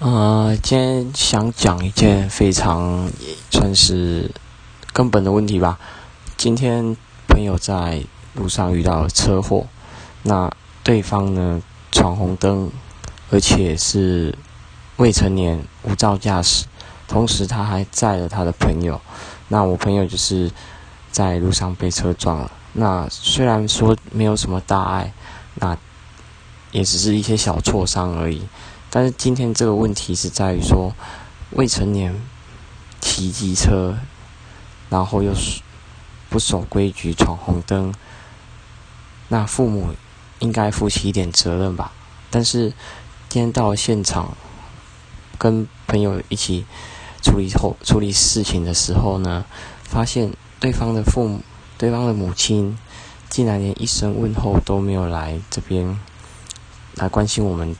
呃，今天想讲一件非常算是根本的问题吧。今天朋友在路上遇到了车祸，那对方呢闯红灯，而且是未成年无照驾驶，同时他还载了他的朋友。那我朋友就是在路上被车撞了。那虽然说没有什么大碍，那。也只是一些小挫伤而已，但是今天这个问题是在于说，未成年骑机车，然后又不守规矩闯红灯，那父母应该负起一点责任吧？但是今天到了现场，跟朋友一起处理后处理事情的时候呢，发现对方的父母、对方的母亲，竟然连一声问候都没有来这边。来关心我们，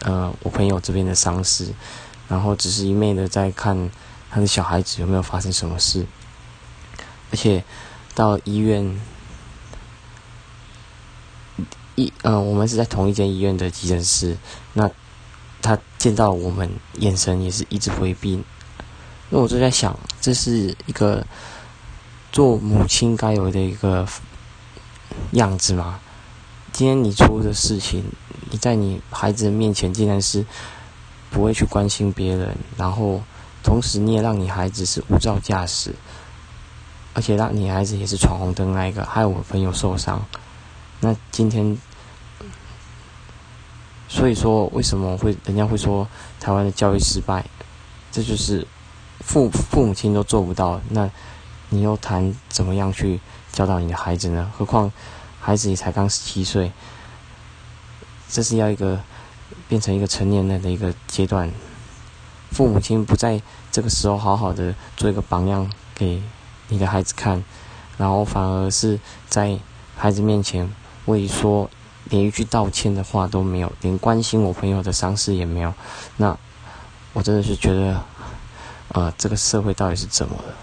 呃，我朋友这边的伤势，然后只是一昧的在看他的小孩子有没有发生什么事，而且到医院，一呃，我们是在同一间医院的急诊室，那他见到我们，眼神也是一直回避，那我就在想，这是一个做母亲该有的一个样子吗？今天你出的事情。你在你孩子面前竟然是不会去关心别人，然后同时你也让你孩子是无照驾驶，而且让你孩子也是闯红灯那一个，害我朋友受伤。那今天，所以说为什么会人家会说台湾的教育失败？这就是父父母亲都做不到，那你又谈怎么样去教导你的孩子呢？何况孩子也才刚十七岁。这是要一个变成一个成年人的一个阶段，父母亲不在这个时候好好的做一个榜样给你的孩子看，然后反而是在孩子面前为说连一句道歉的话都没有，连关心我朋友的伤势也没有，那我真的是觉得，呃，这个社会到底是怎么了？